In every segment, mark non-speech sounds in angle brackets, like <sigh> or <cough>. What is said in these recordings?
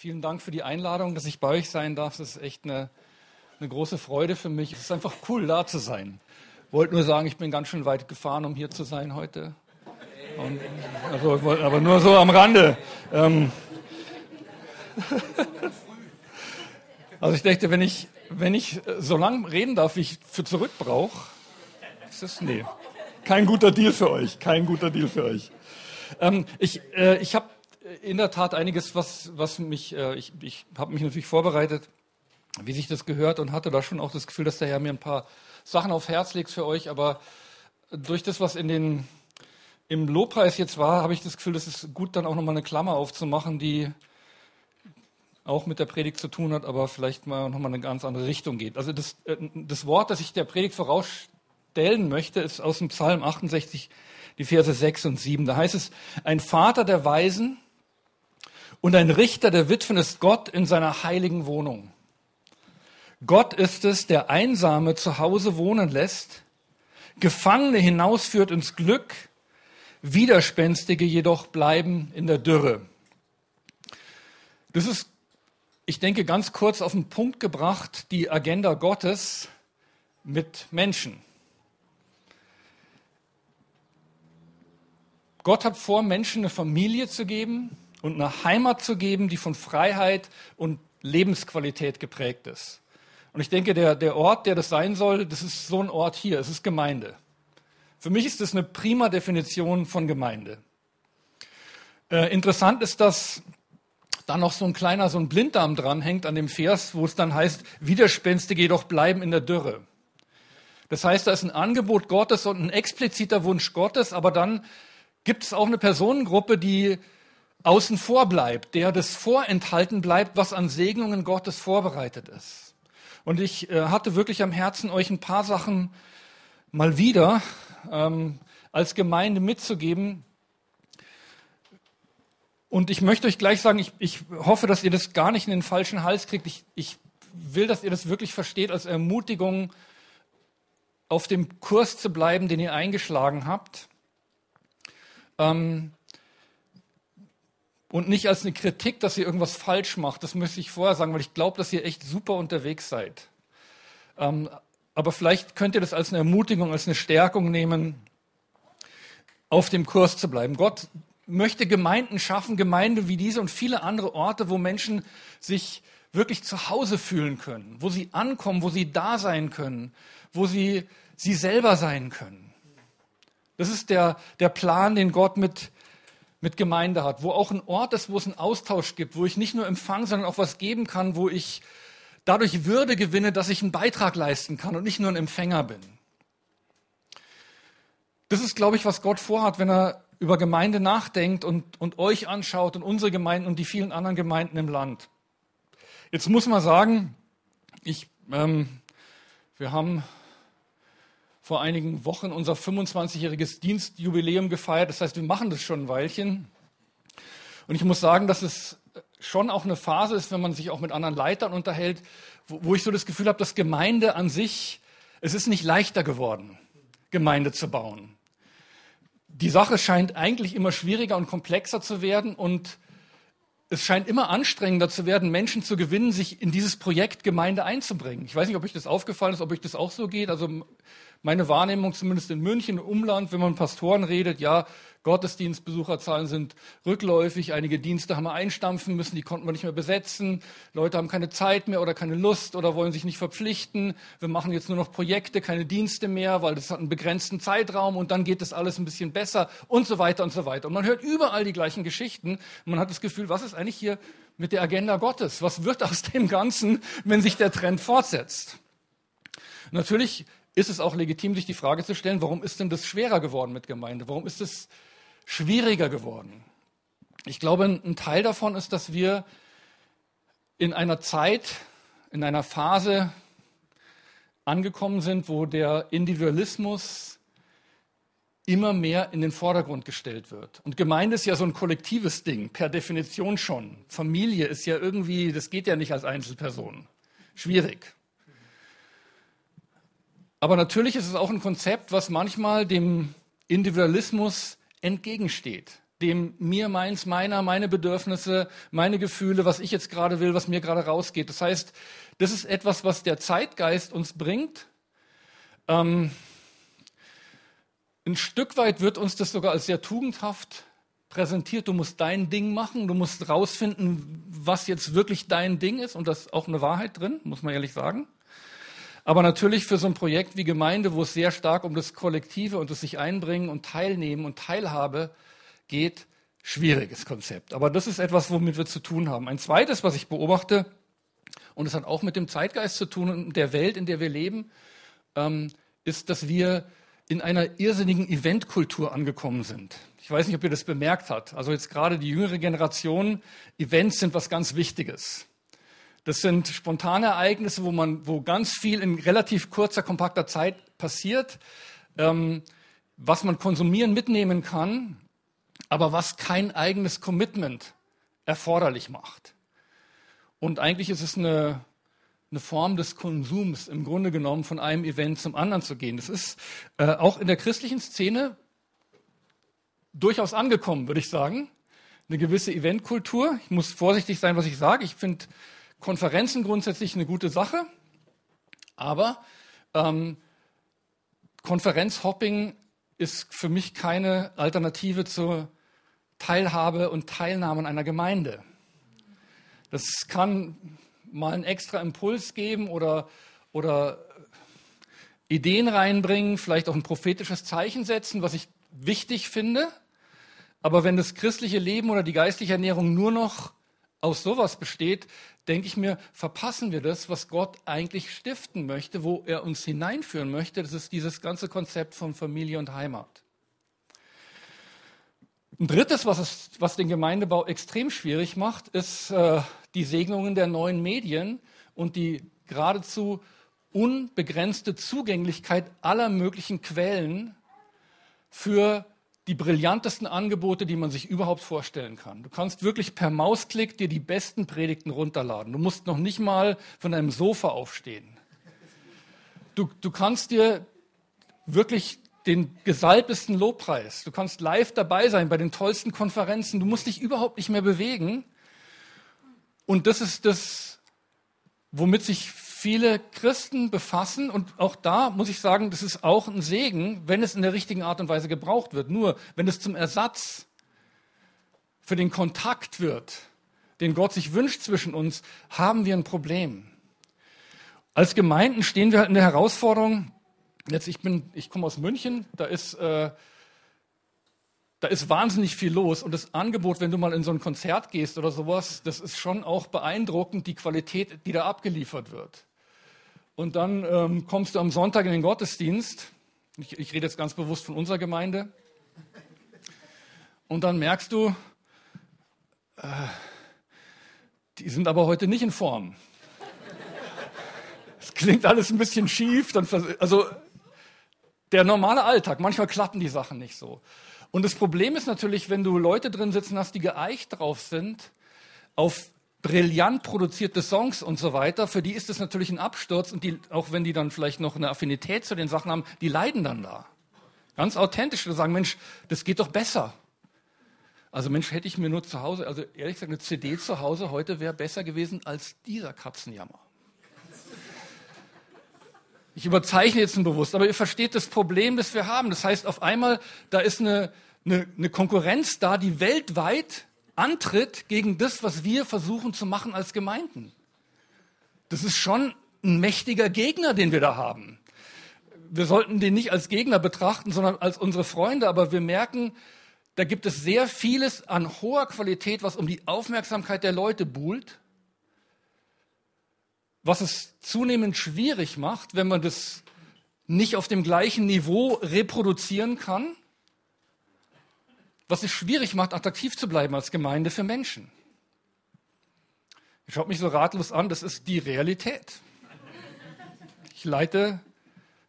Vielen Dank für die Einladung, dass ich bei euch sein darf. Das ist echt eine, eine große Freude für mich. Es ist einfach cool, da zu sein. Wollte nur sagen, ich bin ganz schön weit gefahren, um hier zu sein heute. Und, also, aber nur so am Rande. Ähm, <laughs> also ich dachte, wenn ich, wenn ich so lange reden darf, wie ich für zurück brauche, ist das, nee, kein guter Deal für euch, kein guter Deal für euch. Ähm, ich äh, ich habe in der Tat einiges, was, was mich, äh, ich, ich habe mich natürlich vorbereitet, wie sich das gehört und hatte da schon auch das Gefühl, dass der Herr mir ein paar Sachen aufs Herz legt für euch, aber durch das, was in den, im Lobpreis jetzt war, habe ich das Gefühl, es ist gut, dann auch nochmal eine Klammer aufzumachen, die auch mit der Predigt zu tun hat, aber vielleicht mal nochmal eine ganz andere Richtung geht. Also das, äh, das Wort, das ich der Predigt vorausstellen möchte, ist aus dem Psalm 68, die Verse 6 und 7. Da heißt es, ein Vater der Weisen und ein Richter der Witwen ist Gott in seiner heiligen Wohnung. Gott ist es, der Einsame zu Hause wohnen lässt, Gefangene hinausführt ins Glück, Widerspenstige jedoch bleiben in der Dürre. Das ist, ich denke, ganz kurz auf den Punkt gebracht, die Agenda Gottes mit Menschen. Gott hat vor, Menschen eine Familie zu geben, und eine Heimat zu geben, die von Freiheit und Lebensqualität geprägt ist. Und ich denke, der, der Ort, der das sein soll, das ist so ein Ort hier, es ist Gemeinde. Für mich ist das eine prima Definition von Gemeinde. Äh, interessant ist, dass da noch so ein kleiner, so ein Blinddarm dranhängt an dem Vers, wo es dann heißt, Widerspenstige jedoch bleiben in der Dürre. Das heißt, da ist ein Angebot Gottes und ein expliziter Wunsch Gottes, aber dann gibt es auch eine Personengruppe, die außen vor bleibt, der das vorenthalten bleibt, was an Segnungen Gottes vorbereitet ist. Und ich äh, hatte wirklich am Herzen, euch ein paar Sachen mal wieder ähm, als Gemeinde mitzugeben. Und ich möchte euch gleich sagen, ich, ich hoffe, dass ihr das gar nicht in den falschen Hals kriegt. Ich, ich will, dass ihr das wirklich versteht als Ermutigung, auf dem Kurs zu bleiben, den ihr eingeschlagen habt. Ähm, und nicht als eine Kritik, dass ihr irgendwas falsch macht. Das müsste ich vorher sagen, weil ich glaube, dass ihr echt super unterwegs seid. Ähm, aber vielleicht könnt ihr das als eine Ermutigung, als eine Stärkung nehmen, auf dem Kurs zu bleiben. Gott möchte Gemeinden schaffen, Gemeinde wie diese und viele andere Orte, wo Menschen sich wirklich zu Hause fühlen können, wo sie ankommen, wo sie da sein können, wo sie sie selber sein können. Das ist der, der Plan, den Gott mit mit Gemeinde hat, wo auch ein Ort ist, wo es einen Austausch gibt, wo ich nicht nur empfange, sondern auch was geben kann, wo ich dadurch Würde gewinne, dass ich einen Beitrag leisten kann und nicht nur ein Empfänger bin. Das ist, glaube ich, was Gott vorhat, wenn er über Gemeinde nachdenkt und, und euch anschaut und unsere Gemeinden und die vielen anderen Gemeinden im Land. Jetzt muss man sagen, ich, ähm, wir haben vor einigen Wochen unser 25-jähriges Dienstjubiläum gefeiert. Das heißt, wir machen das schon ein Weilchen. Und ich muss sagen, dass es schon auch eine Phase ist, wenn man sich auch mit anderen Leitern unterhält, wo, wo ich so das Gefühl habe, dass Gemeinde an sich, es ist nicht leichter geworden, Gemeinde zu bauen. Die Sache scheint eigentlich immer schwieriger und komplexer zu werden und es scheint immer anstrengender zu werden, Menschen zu gewinnen, sich in dieses Projekt Gemeinde einzubringen. Ich weiß nicht, ob euch das aufgefallen ist, ob euch das auch so geht. Also meine Wahrnehmung, zumindest in München, im Umland, wenn man Pastoren redet, ja, Gottesdienstbesucherzahlen sind rückläufig, einige Dienste haben wir einstampfen müssen, die konnten wir nicht mehr besetzen, Leute haben keine Zeit mehr oder keine Lust oder wollen sich nicht verpflichten, wir machen jetzt nur noch Projekte, keine Dienste mehr, weil das hat einen begrenzten Zeitraum und dann geht das alles ein bisschen besser und so weiter und so weiter. Und man hört überall die gleichen Geschichten man hat das Gefühl, was ist eigentlich hier mit der Agenda Gottes? Was wird aus dem Ganzen, wenn sich der Trend fortsetzt? Natürlich ist es auch legitim, sich die Frage zu stellen, warum ist denn das schwerer geworden mit Gemeinde? Warum ist es schwieriger geworden? Ich glaube, ein Teil davon ist, dass wir in einer Zeit, in einer Phase angekommen sind, wo der Individualismus immer mehr in den Vordergrund gestellt wird. Und Gemeinde ist ja so ein kollektives Ding, per Definition schon. Familie ist ja irgendwie, das geht ja nicht als Einzelperson. Schwierig. Aber natürlich ist es auch ein Konzept, was manchmal dem Individualismus entgegensteht. dem mir meins, meiner, meine Bedürfnisse, meine Gefühle, was ich jetzt gerade will, was mir gerade rausgeht. Das heißt, das ist etwas, was der Zeitgeist uns bringt. Ähm, ein Stück weit wird uns das sogar als sehr tugendhaft präsentiert. Du musst dein Ding machen, du musst rausfinden, was jetzt wirklich dein Ding ist und das ist auch eine Wahrheit drin, muss man ehrlich sagen. Aber natürlich für so ein Projekt wie Gemeinde, wo es sehr stark um das Kollektive und das sich einbringen und teilnehmen und Teilhabe geht, schwieriges Konzept. Aber das ist etwas, womit wir zu tun haben. Ein zweites, was ich beobachte, und es hat auch mit dem Zeitgeist zu tun und der Welt, in der wir leben, ähm, ist, dass wir in einer irrsinnigen Eventkultur angekommen sind. Ich weiß nicht, ob ihr das bemerkt habt. Also jetzt gerade die jüngere Generation, Events sind was ganz Wichtiges. Das sind spontane Ereignisse, wo man, wo ganz viel in relativ kurzer, kompakter Zeit passiert, ähm, was man konsumieren, mitnehmen kann, aber was kein eigenes Commitment erforderlich macht. Und eigentlich ist es eine, eine Form des Konsums, im Grunde genommen von einem Event zum anderen zu gehen. Das ist äh, auch in der christlichen Szene durchaus angekommen, würde ich sagen. Eine gewisse Eventkultur. Ich muss vorsichtig sein, was ich sage. Ich finde Konferenzen grundsätzlich eine gute Sache, aber ähm, Konferenzhopping ist für mich keine Alternative zur Teilhabe und Teilnahme an einer Gemeinde. Das kann mal einen extra Impuls geben oder, oder Ideen reinbringen, vielleicht auch ein prophetisches Zeichen setzen, was ich wichtig finde. Aber wenn das christliche Leben oder die geistliche Ernährung nur noch aus sowas besteht, denke ich mir, verpassen wir das, was Gott eigentlich stiften möchte, wo er uns hineinführen möchte. Das ist dieses ganze Konzept von Familie und Heimat. Ein drittes, was, es, was den Gemeindebau extrem schwierig macht, ist äh, die Segnungen der neuen Medien und die geradezu unbegrenzte Zugänglichkeit aller möglichen Quellen für die brillantesten Angebote, die man sich überhaupt vorstellen kann. Du kannst wirklich per Mausklick dir die besten Predigten runterladen. Du musst noch nicht mal von deinem Sofa aufstehen. Du, du kannst dir wirklich den gesalbtesten Lobpreis, du kannst live dabei sein bei den tollsten Konferenzen, du musst dich überhaupt nicht mehr bewegen. Und das ist das, womit sich viele Christen befassen und auch da muss ich sagen, das ist auch ein Segen, wenn es in der richtigen Art und Weise gebraucht wird. Nur wenn es zum Ersatz für den Kontakt wird, den Gott sich wünscht zwischen uns, haben wir ein Problem. Als Gemeinden stehen wir halt in der Herausforderung, jetzt ich ich komme aus München, da ist äh, da ist wahnsinnig viel los und das Angebot, wenn du mal in so ein Konzert gehst oder sowas, das ist schon auch beeindruckend, die Qualität, die da abgeliefert wird. Und dann ähm, kommst du am Sonntag in den Gottesdienst. Ich, ich rede jetzt ganz bewusst von unserer Gemeinde. Und dann merkst du, äh, die sind aber heute nicht in Form. Es klingt alles ein bisschen schief. Dann, also der normale Alltag, manchmal klappen die Sachen nicht so. Und das Problem ist natürlich, wenn du Leute drin sitzen hast, die geeicht drauf sind, auf brillant produzierte Songs und so weiter, für die ist es natürlich ein Absturz und die, auch wenn die dann vielleicht noch eine Affinität zu den Sachen haben, die leiden dann da. Ganz authentisch zu sagen, Mensch, das geht doch besser. Also Mensch, hätte ich mir nur zu Hause, also ehrlich gesagt, eine CD zu Hause heute wäre besser gewesen als dieser Katzenjammer. Ich überzeichne jetzt bewusst, aber ihr versteht das Problem, das wir haben. Das heißt, auf einmal, da ist eine, eine, eine Konkurrenz da, die weltweit antritt gegen das, was wir versuchen zu machen als Gemeinden. Das ist schon ein mächtiger Gegner, den wir da haben. Wir sollten den nicht als Gegner betrachten, sondern als unsere Freunde, aber wir merken, da gibt es sehr vieles an hoher Qualität, was um die Aufmerksamkeit der Leute buhlt, was es zunehmend schwierig macht, wenn man das nicht auf dem gleichen Niveau reproduzieren kann was es schwierig macht, attraktiv zu bleiben als Gemeinde für Menschen. Ich schaue mich so ratlos an, das ist die Realität. Ich leite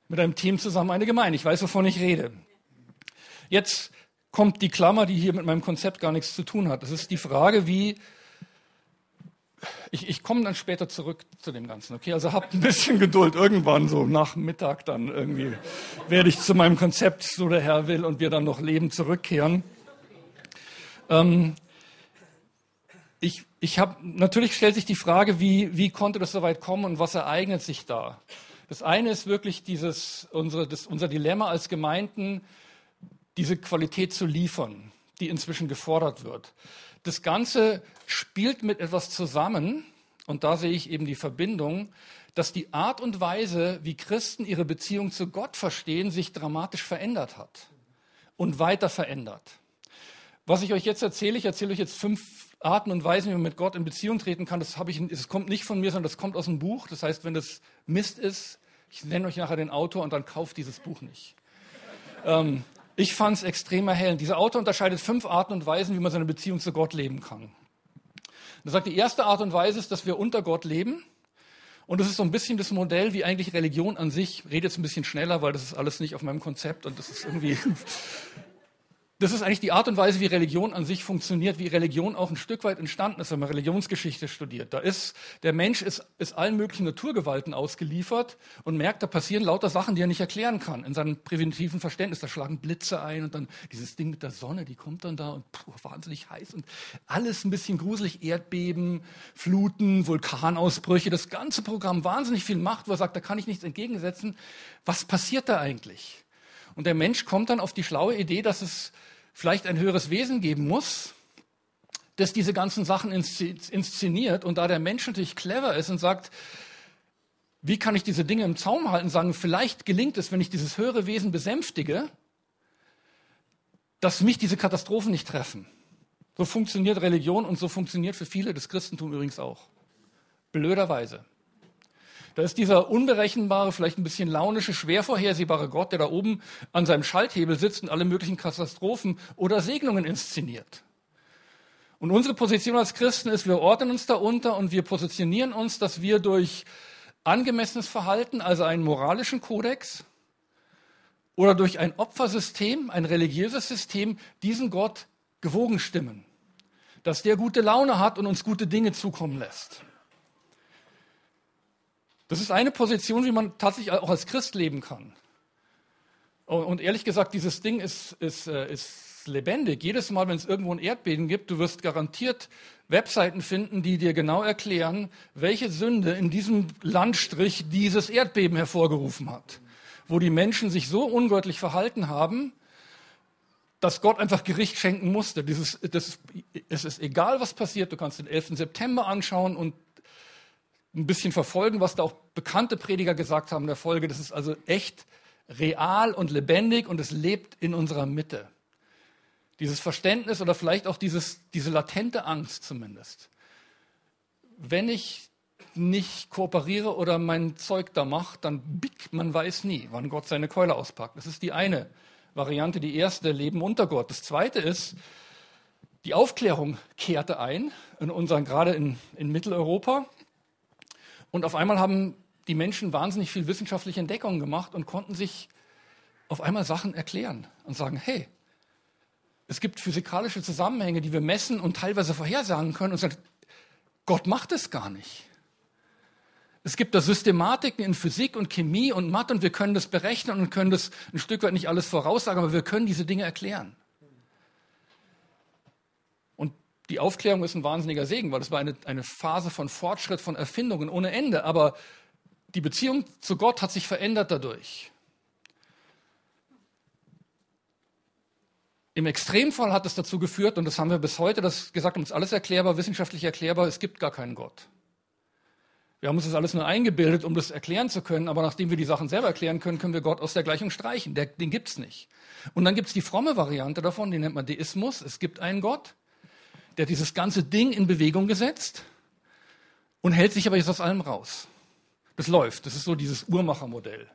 mit einem Team zusammen eine Gemeinde. Ich weiß, wovon ich rede. Jetzt kommt die Klammer, die hier mit meinem Konzept gar nichts zu tun hat. Das ist die Frage, wie ich, ich komme dann später zurück zu dem Ganzen. Okay, also habt ein bisschen Geduld. Irgendwann so nach Mittag dann irgendwie werde ich zu meinem Konzept, so der Herr will, und wir dann noch leben zurückkehren. Ähm, ich, ich habe natürlich stellt sich die Frage, wie, wie konnte das so weit kommen und was ereignet sich da? Das eine ist wirklich dieses, unsere, das, unser Dilemma als Gemeinden, diese Qualität zu liefern, die inzwischen gefordert wird. Das Ganze spielt mit etwas zusammen, und da sehe ich eben die Verbindung, dass die Art und Weise, wie Christen ihre Beziehung zu Gott verstehen, sich dramatisch verändert hat und weiter verändert. Was ich euch jetzt erzähle, ich erzähle euch jetzt fünf Arten und Weisen, wie man mit Gott in Beziehung treten kann, das, ich, das kommt nicht von mir, sondern das kommt aus dem Buch. Das heißt, wenn das Mist ist, ich nenne euch nachher den Autor und dann kauft dieses Buch nicht. Ähm, ich fand es extrem erhellend. Dieser Autor unterscheidet fünf Arten und Weisen, wie man seine Beziehung zu Gott leben kann. Er sagt, die erste Art und Weise ist, dass wir unter Gott leben. Und das ist so ein bisschen das Modell, wie eigentlich Religion an sich. Ich rede jetzt ein bisschen schneller, weil das ist alles nicht auf meinem Konzept und das ist irgendwie das ist eigentlich die Art und Weise, wie Religion an sich funktioniert, wie Religion auch ein Stück weit entstanden ist, wenn man Religionsgeschichte studiert. Da ist, der Mensch ist, ist allen möglichen Naturgewalten ausgeliefert und merkt, da passieren lauter Sachen, die er nicht erklären kann. In seinem primitiven Verständnis, da schlagen Blitze ein und dann dieses Ding mit der Sonne, die kommt dann da und puh, wahnsinnig heiß und alles ein bisschen gruselig, Erdbeben, Fluten, Vulkanausbrüche, das ganze Programm wahnsinnig viel Macht, wo er sagt, da kann ich nichts entgegensetzen. Was passiert da eigentlich? Und der Mensch kommt dann auf die schlaue Idee, dass es vielleicht ein höheres Wesen geben muss, das diese ganzen Sachen inszeniert. Und da der Mensch natürlich clever ist und sagt, wie kann ich diese Dinge im Zaum halten, sagen, vielleicht gelingt es, wenn ich dieses höhere Wesen besänftige, dass mich diese Katastrophen nicht treffen. So funktioniert Religion und so funktioniert für viele das Christentum übrigens auch. Blöderweise. Da ist dieser unberechenbare, vielleicht ein bisschen launische, schwer vorhersehbare Gott, der da oben an seinem Schalthebel sitzt und alle möglichen Katastrophen oder Segnungen inszeniert. Und unsere Position als Christen ist, wir ordnen uns darunter und wir positionieren uns, dass wir durch angemessenes Verhalten, also einen moralischen Kodex oder durch ein Opfersystem, ein religiöses System, diesen Gott gewogen stimmen. Dass der gute Laune hat und uns gute Dinge zukommen lässt. Das ist eine Position, wie man tatsächlich auch als Christ leben kann. Und ehrlich gesagt, dieses Ding ist, ist, äh, ist lebendig. Jedes Mal, wenn es irgendwo ein Erdbeben gibt, du wirst garantiert Webseiten finden, die dir genau erklären, welche Sünde in diesem Landstrich dieses Erdbeben hervorgerufen hat. Wo die Menschen sich so ungöttlich verhalten haben, dass Gott einfach Gericht schenken musste. Dieses, das, es ist egal, was passiert. Du kannst den 11. September anschauen und ein bisschen verfolgen, was da auch bekannte Prediger gesagt haben in der Folge. Das ist also echt real und lebendig und es lebt in unserer Mitte. Dieses Verständnis oder vielleicht auch dieses, diese latente Angst zumindest. Wenn ich nicht kooperiere oder mein Zeug da mache, dann bick, man weiß nie, wann Gott seine Keule auspackt. Das ist die eine Variante, die erste, Leben unter Gott. Das zweite ist, die Aufklärung kehrte ein, in unseren, gerade in, in Mitteleuropa. Und auf einmal haben die Menschen wahnsinnig viel wissenschaftliche Entdeckungen gemacht und konnten sich auf einmal Sachen erklären und sagen, hey, es gibt physikalische Zusammenhänge, die wir messen und teilweise vorhersagen können und sagen, Gott macht es gar nicht. Es gibt da Systematiken in Physik und Chemie und Mathe und wir können das berechnen und können das ein Stück weit nicht alles voraussagen, aber wir können diese Dinge erklären. Die Aufklärung ist ein wahnsinniger Segen, weil es war eine, eine Phase von Fortschritt, von Erfindungen ohne Ende. Aber die Beziehung zu Gott hat sich verändert dadurch. Im Extremfall hat es dazu geführt, und das haben wir bis heute das gesagt, uns alles erklärbar, wissenschaftlich erklärbar, es gibt gar keinen Gott. Wir haben uns das alles nur eingebildet, um das erklären zu können, aber nachdem wir die Sachen selber erklären können, können wir Gott aus der Gleichung streichen. Der, den es nicht. Und dann gibt es die fromme Variante davon, die nennt man Deismus. Es gibt einen Gott, der dieses ganze Ding in Bewegung gesetzt und hält sich aber jetzt aus allem raus. Das läuft. Das ist so dieses Uhrmachermodell.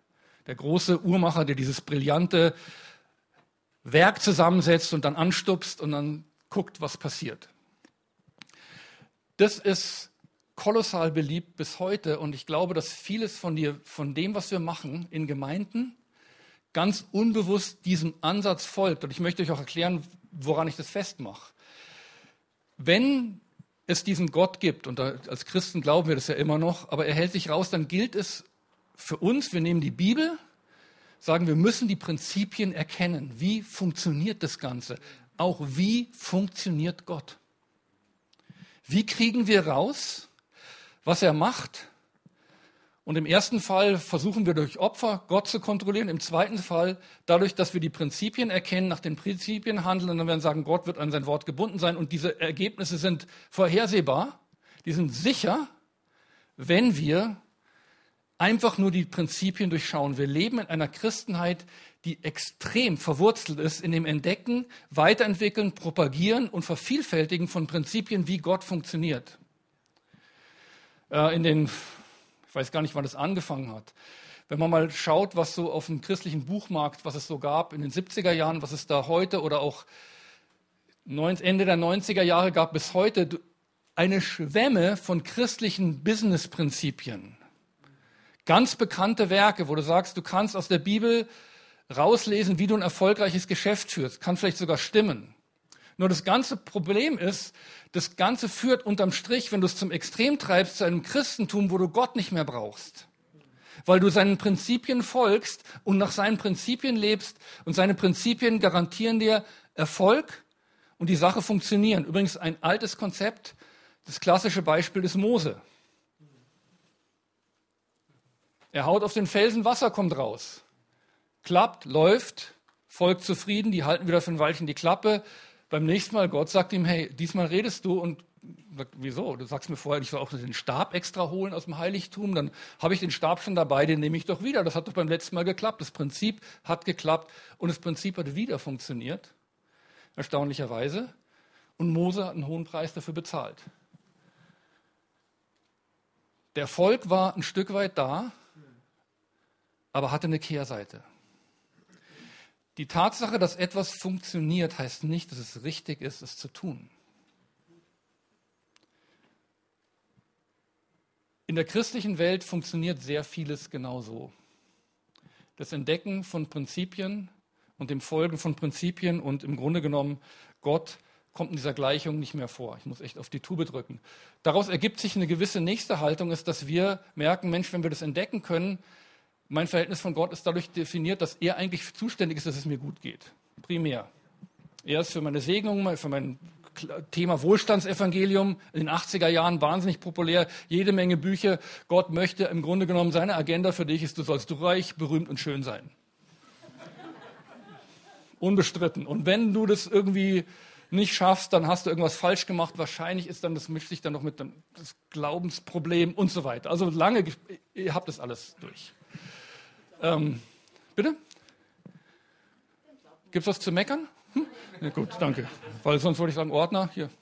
Der große Uhrmacher, der dieses brillante Werk zusammensetzt und dann anstupst und dann guckt, was passiert. Das ist kolossal beliebt bis heute und ich glaube, dass vieles von, dir, von dem, was wir machen in Gemeinden, ganz unbewusst diesem Ansatz folgt. Und ich möchte euch auch erklären, woran ich das festmache. Wenn es diesen Gott gibt, und als Christen glauben wir das ja immer noch, aber er hält sich raus, dann gilt es für uns, wir nehmen die Bibel, sagen, wir müssen die Prinzipien erkennen. Wie funktioniert das Ganze? auch, wie funktioniert Gott? Wie kriegen wir raus, was er macht? Und im ersten Fall versuchen wir durch Opfer Gott zu kontrollieren. Im zweiten Fall dadurch, dass wir die Prinzipien erkennen, nach den Prinzipien handeln und dann werden sagen, Gott wird an sein Wort gebunden sein. Und diese Ergebnisse sind vorhersehbar, die sind sicher, wenn wir einfach nur die Prinzipien durchschauen. Wir leben in einer Christenheit, die extrem verwurzelt ist in dem Entdecken, Weiterentwickeln, Propagieren und Vervielfältigen von Prinzipien, wie Gott funktioniert. Äh, in den, weiß gar nicht, wann das angefangen hat. Wenn man mal schaut, was so auf dem christlichen Buchmarkt, was es so gab in den 70er Jahren, was es da heute oder auch Ende der 90er Jahre gab bis heute, eine Schwemme von christlichen Business-Prinzipien. Ganz bekannte Werke, wo du sagst, du kannst aus der Bibel rauslesen, wie du ein erfolgreiches Geschäft führst. Kann vielleicht sogar stimmen. Nur das ganze Problem ist, das Ganze führt unterm Strich, wenn du es zum Extrem treibst, zu einem Christentum, wo du Gott nicht mehr brauchst. Weil du seinen Prinzipien folgst und nach seinen Prinzipien lebst und seine Prinzipien garantieren dir Erfolg und die Sache funktionieren. Übrigens ein altes Konzept, das klassische Beispiel ist Mose. Er haut auf den Felsen, Wasser kommt raus klappt, läuft, Volk zufrieden, die halten wieder für ein Weilchen die Klappe. Beim nächsten Mal, Gott sagt ihm, hey, diesmal redest du und sagt, wieso? Du sagst mir vorher, ich soll auch den Stab extra holen aus dem Heiligtum, dann habe ich den Stab schon dabei, den nehme ich doch wieder. Das hat doch beim letzten Mal geklappt. Das Prinzip hat geklappt und das Prinzip hat wieder funktioniert, erstaunlicherweise. Und Mose hat einen hohen Preis dafür bezahlt. Der Erfolg war ein Stück weit da, aber hatte eine Kehrseite. Die Tatsache, dass etwas funktioniert, heißt nicht, dass es richtig ist, es zu tun. In der christlichen Welt funktioniert sehr vieles genauso. Das Entdecken von Prinzipien und dem Folgen von Prinzipien und im Grunde genommen Gott kommt in dieser Gleichung nicht mehr vor. Ich muss echt auf die Tube drücken. Daraus ergibt sich eine gewisse nächste Haltung, ist, dass wir merken, Mensch, wenn wir das entdecken können, mein Verhältnis von Gott ist dadurch definiert, dass er eigentlich zuständig ist, dass es mir gut geht. Primär. Er ist für meine Segnung, für mein Thema Wohlstandsevangelium in den 80er Jahren wahnsinnig populär. Jede Menge Bücher. Gott möchte im Grunde genommen seine Agenda für dich ist, du sollst reich, berühmt und schön sein. Unbestritten. Und wenn du das irgendwie nicht schaffst, dann hast du irgendwas falsch gemacht. Wahrscheinlich ist dann, das mischt sich dann noch mit dem Glaubensproblem und so weiter. Also lange, ihr habt das alles durch. Ähm, bitte? Gibt es was zu meckern? Hm? Ja, gut, danke. Weil sonst wollte ich sagen, Ordner, hier. <laughs>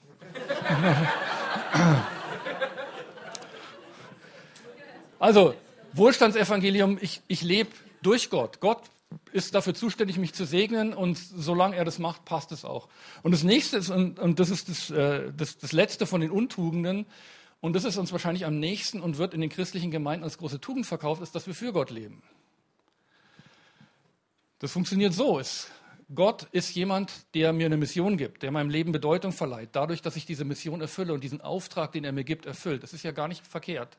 Also, Wohlstandsevangelium, ich, ich lebe durch Gott. Gott ist dafür zuständig, mich zu segnen und solange er das macht, passt es auch. Und das nächste ist, und, und das ist das, äh, das, das letzte von den Untugenden, und das ist uns wahrscheinlich am nächsten und wird in den christlichen Gemeinden als große Tugend verkauft, ist, dass wir für Gott leben. Das funktioniert so. Es, Gott ist jemand, der mir eine Mission gibt, der meinem Leben Bedeutung verleiht, dadurch, dass ich diese Mission erfülle und diesen Auftrag, den er mir gibt, erfüllt. Das ist ja gar nicht verkehrt.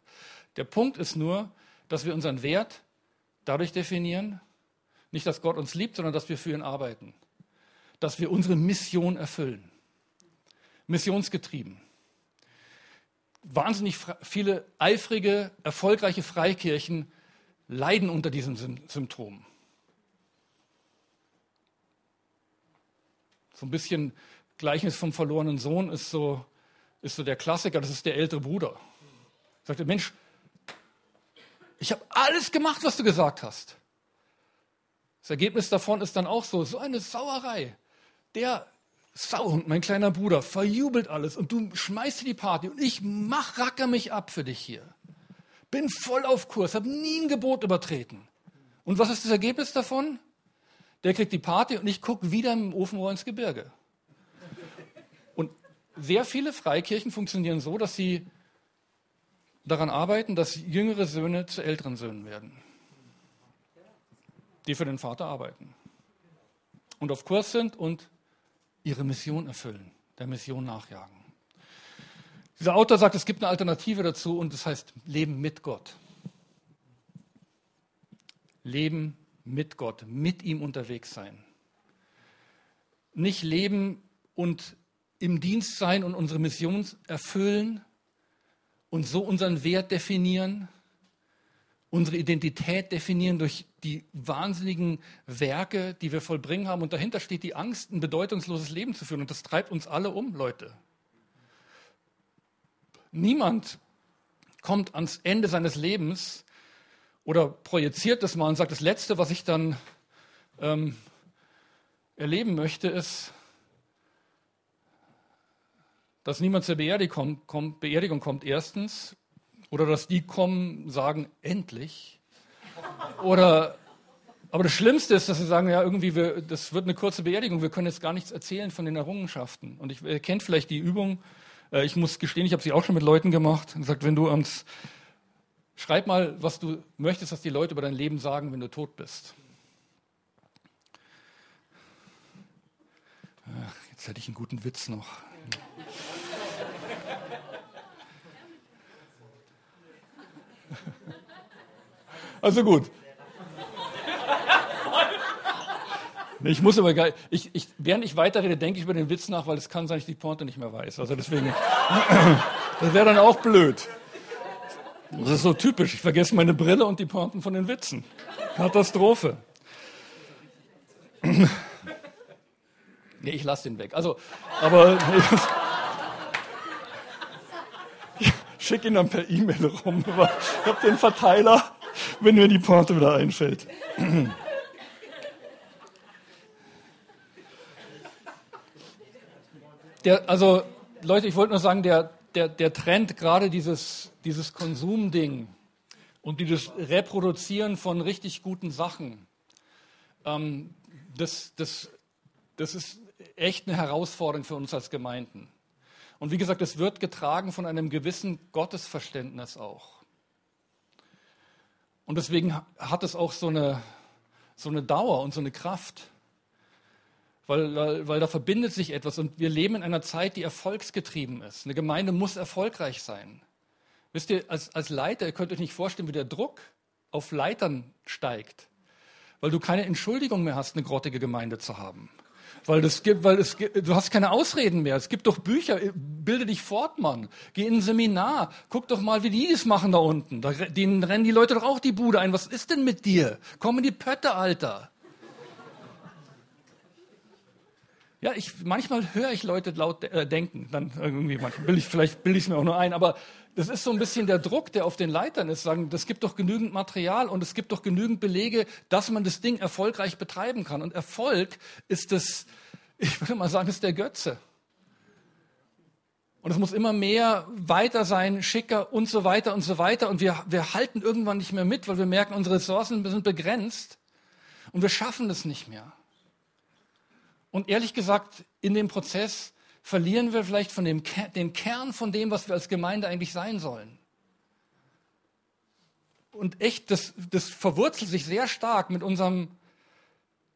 Der Punkt ist nur, dass wir unseren Wert dadurch definieren, nicht, dass Gott uns liebt, sondern dass wir für ihn arbeiten. Dass wir unsere Mission erfüllen. Missionsgetrieben. Wahnsinnig viele eifrige, erfolgreiche Freikirchen leiden unter diesem Symptom. So ein bisschen Gleichnis vom verlorenen Sohn ist so, ist so der Klassiker, das ist der ältere Bruder. Sagt der Mensch, ich habe alles gemacht, was du gesagt hast. Das Ergebnis davon ist dann auch so, so eine Sauerei. Der Sauhund, mein kleiner Bruder, verjubelt alles und du schmeißt die Party und ich mach, racker mich ab für dich hier. Bin voll auf Kurs, habe nie ein Gebot übertreten. Und was ist das Ergebnis davon? der kriegt die Party und ich gucke wieder im Ofenrohr ins Gebirge. Und sehr viele Freikirchen funktionieren so, dass sie daran arbeiten, dass jüngere Söhne zu älteren Söhnen werden, die für den Vater arbeiten und auf Kurs sind und ihre Mission erfüllen, der Mission nachjagen. Dieser Autor sagt, es gibt eine Alternative dazu und das heißt Leben mit Gott. Leben mit Gott, mit ihm unterwegs sein. Nicht leben und im Dienst sein und unsere Mission erfüllen und so unseren Wert definieren, unsere Identität definieren durch die wahnsinnigen Werke, die wir vollbringen haben. Und dahinter steht die Angst, ein bedeutungsloses Leben zu führen. Und das treibt uns alle um, Leute. Niemand kommt ans Ende seines Lebens oder projiziert das mal und sagt, das Letzte, was ich dann ähm, erleben möchte, ist, dass niemand zur Beerdigung kommt, Beerdigung kommt erstens, oder dass die kommen, sagen, endlich. Oder, aber das Schlimmste ist, dass sie sagen, ja, irgendwie, wir, das wird eine kurze Beerdigung, wir können jetzt gar nichts erzählen von den Errungenschaften. Und ich ihr kennt vielleicht die Übung, äh, ich muss gestehen, ich habe sie auch schon mit Leuten gemacht und gesagt, wenn du ans, schreib mal, was du möchtest, dass die Leute über dein Leben sagen, wenn du tot bist. Ach, jetzt hätte ich einen guten Witz noch. <laughs> Also gut. Ich muss aber geil. Ich, ich, während ich weiterrede, denke ich über den Witz nach, weil es kann sein, dass ich die Pointe nicht mehr weiß. Also deswegen. <clears throat> Das wäre dann auch blöd. Das ist so typisch. Ich vergesse meine Brille und die Pointen von den Witzen. Katastrophe. <clears throat> Nee, ich lasse den weg. Also, aber. <laughs> Ich schicke ihn dann per E-Mail rum. <laughs> Ich habe den Verteiler, wenn mir die Pointe wieder einfällt. <clears throat> Der, also, Leute, ich wollte nur sagen, der, der, der Trend, gerade dieses, dieses Konsumding und dieses Reproduzieren von richtig guten Sachen, ähm, das, das, das ist echt eine Herausforderung für uns als Gemeinden. Und wie gesagt, es wird getragen von einem gewissen Gottesverständnis auch. Und deswegen hat es auch so eine, so eine Dauer und so eine Kraft. Weil, weil, weil da verbindet sich etwas und wir leben in einer Zeit, die erfolgsgetrieben ist. Eine Gemeinde muss erfolgreich sein. Wisst ihr, als, als Leiter, ihr könnt euch nicht vorstellen, wie der Druck auf Leitern steigt, weil du keine Entschuldigung mehr hast, eine grottige Gemeinde zu haben. Weil, das gibt, weil es, du hast keine Ausreden mehr. Es gibt doch Bücher, bilde dich fort, Mann. Geh in ein Seminar, guck doch mal, wie die das machen da unten. Da, denen rennen die Leute doch auch die Bude ein. Was ist denn mit dir? Komm in die Pötte, Alter. Ja, ich, manchmal höre ich Leute laut äh, denken, dann irgendwie, manchmal bilde ich, vielleicht bilde ich es mir auch nur ein, aber das ist so ein bisschen der Druck, der auf den Leitern ist, sagen, das gibt doch genügend Material und es gibt doch genügend Belege, dass man das Ding erfolgreich betreiben kann. Und Erfolg ist das, ich würde mal sagen, ist der Götze. Und es muss immer mehr weiter sein, schicker und so weiter und so weiter. Und wir, wir halten irgendwann nicht mehr mit, weil wir merken, unsere Ressourcen sind begrenzt und wir schaffen es nicht mehr. Und ehrlich gesagt, in dem Prozess verlieren wir vielleicht von dem den Kern von dem, was wir als Gemeinde eigentlich sein sollen. Und echt, das, das verwurzelt sich sehr stark mit unserem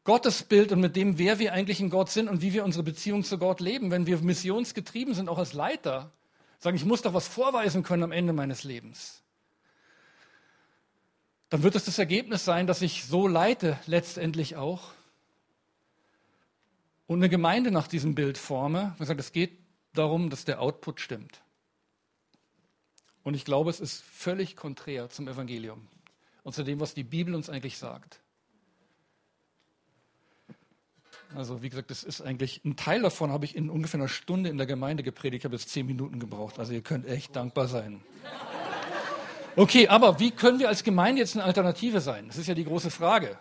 Gottesbild und mit dem, wer wir eigentlich in Gott sind und wie wir unsere Beziehung zu Gott leben. Wenn wir missionsgetrieben sind, auch als Leiter, sagen, ich muss doch was vorweisen können am Ende meines Lebens, dann wird es das Ergebnis sein, dass ich so leite letztendlich auch, und eine Gemeinde nach diesem Bild forme, man sagt, es geht darum, dass der Output stimmt. Und ich glaube, es ist völlig konträr zum Evangelium und zu dem, was die Bibel uns eigentlich sagt. Also wie gesagt, das ist eigentlich ein Teil davon habe ich in ungefähr einer Stunde in der Gemeinde gepredigt. Ich habe jetzt zehn Minuten gebraucht. Also ihr könnt echt dankbar sein. Okay, aber wie können wir als Gemeinde jetzt eine Alternative sein? Das ist ja die große Frage,